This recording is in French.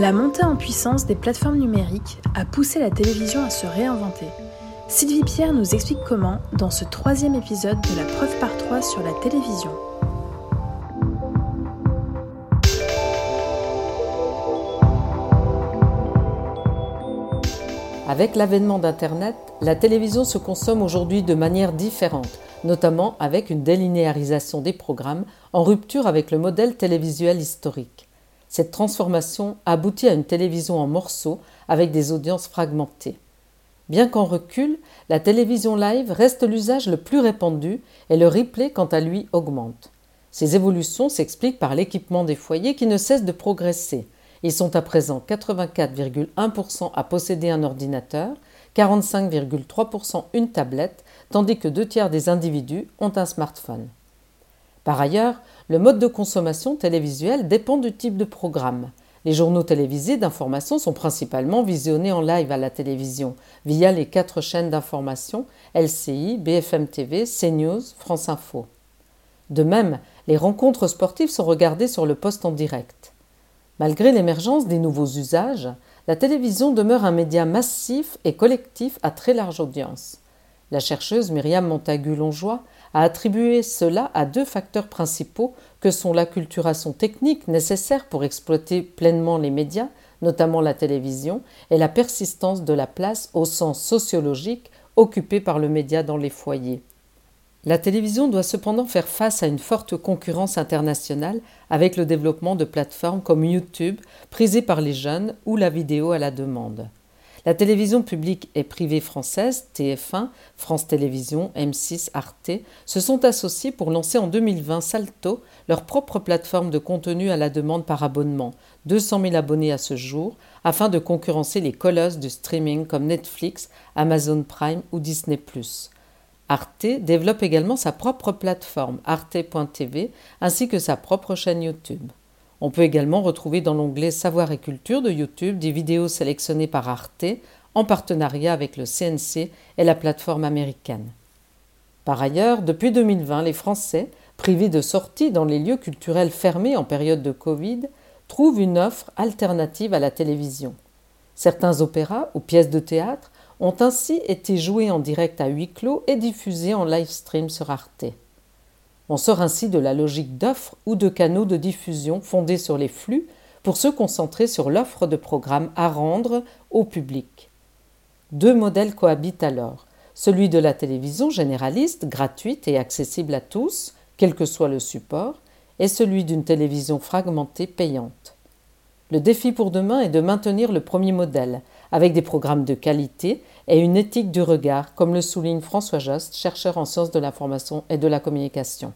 La montée en puissance des plateformes numériques a poussé la télévision à se réinventer. Sylvie Pierre nous explique comment dans ce troisième épisode de la preuve par trois sur la télévision. Avec l'avènement d'Internet, la télévision se consomme aujourd'hui de manière différente, notamment avec une délinéarisation des programmes en rupture avec le modèle télévisuel historique. Cette transformation aboutit à une télévision en morceaux avec des audiences fragmentées. Bien qu'en recul, la télévision live reste l'usage le plus répandu et le replay quant à lui augmente. Ces évolutions s'expliquent par l'équipement des foyers qui ne cesse de progresser, ils sont à présent 84,1% à posséder un ordinateur, 45,3% une tablette, tandis que deux tiers des individus ont un smartphone. Par ailleurs, le mode de consommation télévisuelle dépend du type de programme. Les journaux télévisés d'information sont principalement visionnés en live à la télévision via les quatre chaînes d'information LCI, BFM TV, CNews, France Info. De même, les rencontres sportives sont regardées sur le poste en direct. Malgré l'émergence des nouveaux usages, la télévision demeure un média massif et collectif à très large audience. La chercheuse Myriam Montagu-Longeois a attribué cela à deux facteurs principaux que sont l'acculturation technique nécessaire pour exploiter pleinement les médias, notamment la télévision, et la persistance de la place au sens sociologique occupée par le média dans les foyers. La télévision doit cependant faire face à une forte concurrence internationale avec le développement de plateformes comme YouTube, prisées par les jeunes, ou la vidéo à la demande. La télévision publique et privée française, TF1, France Télévisions, M6, Arte, se sont associés pour lancer en 2020 Salto, leur propre plateforme de contenu à la demande par abonnement, 200 000 abonnés à ce jour, afin de concurrencer les colosses du streaming comme Netflix, Amazon Prime ou Disney ⁇ Arte développe également sa propre plateforme, arte.tv, ainsi que sa propre chaîne YouTube. On peut également retrouver dans l'onglet Savoir et Culture de YouTube des vidéos sélectionnées par Arte en partenariat avec le CNC et la plateforme américaine. Par ailleurs, depuis 2020, les Français, privés de sortie dans les lieux culturels fermés en période de Covid, trouvent une offre alternative à la télévision. Certains opéras ou pièces de théâtre ont ainsi été joués en direct à huis clos et diffusés en live stream sur Arte. On sort ainsi de la logique d'offres ou de canaux de diffusion fondés sur les flux pour se concentrer sur l'offre de programmes à rendre au public. Deux modèles cohabitent alors, celui de la télévision généraliste, gratuite et accessible à tous, quel que soit le support, et celui d'une télévision fragmentée payante. Le défi pour demain est de maintenir le premier modèle, avec des programmes de qualité et une éthique du regard, comme le souligne François Jost, chercheur en sciences de l'information et de la communication.